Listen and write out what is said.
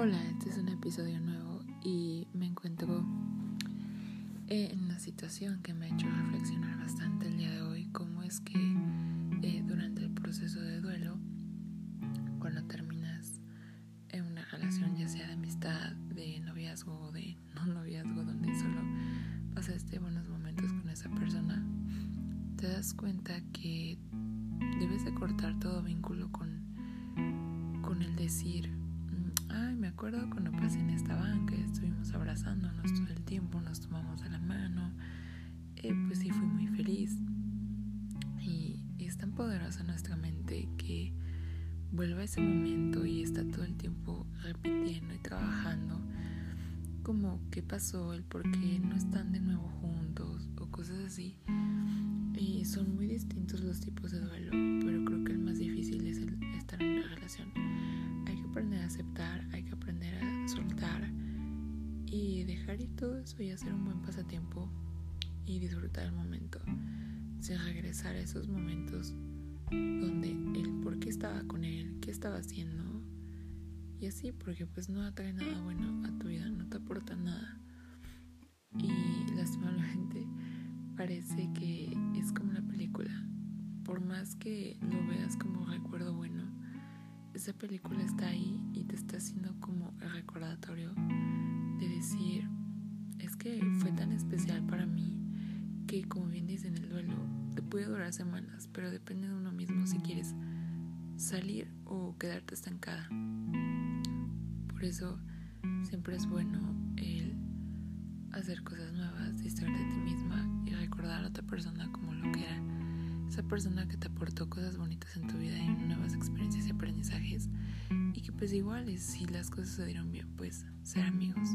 Hola, este es un episodio nuevo y me encuentro en una situación que me ha hecho reflexionar bastante el día de hoy, cómo es que eh, durante el proceso de duelo, cuando terminas una relación ya sea de amistad, de noviazgo o de no noviazgo, donde solo pasaste buenos momentos con esa persona, te das cuenta que debes de cortar todo vínculo con, con el decir, me acuerdo cuando pasé en esta banca, estuvimos abrazándonos todo el tiempo, nos tomamos de la mano, eh, pues sí fui muy feliz. Y, es tan poderosa nuestra mente que vuelve a ese momento y está todo el tiempo repitiendo y trabajando como qué pasó, el por qué no están de nuevo juntos o cosas así. Y son muy distintos los tipos de duelo, pero creo que el más difícil es el estar en una relación aprender a aceptar, y dejar ir todo eso y hacer un buen pasatiempo y disfrutar el momento, sin regresar a esos momentos donde el por qué estaba con él, qué estaba haciendo y así, porque pues no atrae nada bueno a tu vida, no te aporta nada. Y lastimablemente parece que es como una película. Por más que lo veas como recuerdo bueno, esa película está ahí y te está haciendo como el recordatorio como bien dicen el duelo te puede durar semanas, pero depende de uno mismo si quieres salir o quedarte estancada. Por eso siempre es bueno el hacer cosas nuevas, distraerte de ti misma y recordar a otra persona como lo que era esa persona que te aportó cosas bonitas en tu vida y nuevas experiencias y aprendizajes y que pues igual si las cosas se dieron bien pues ser amigos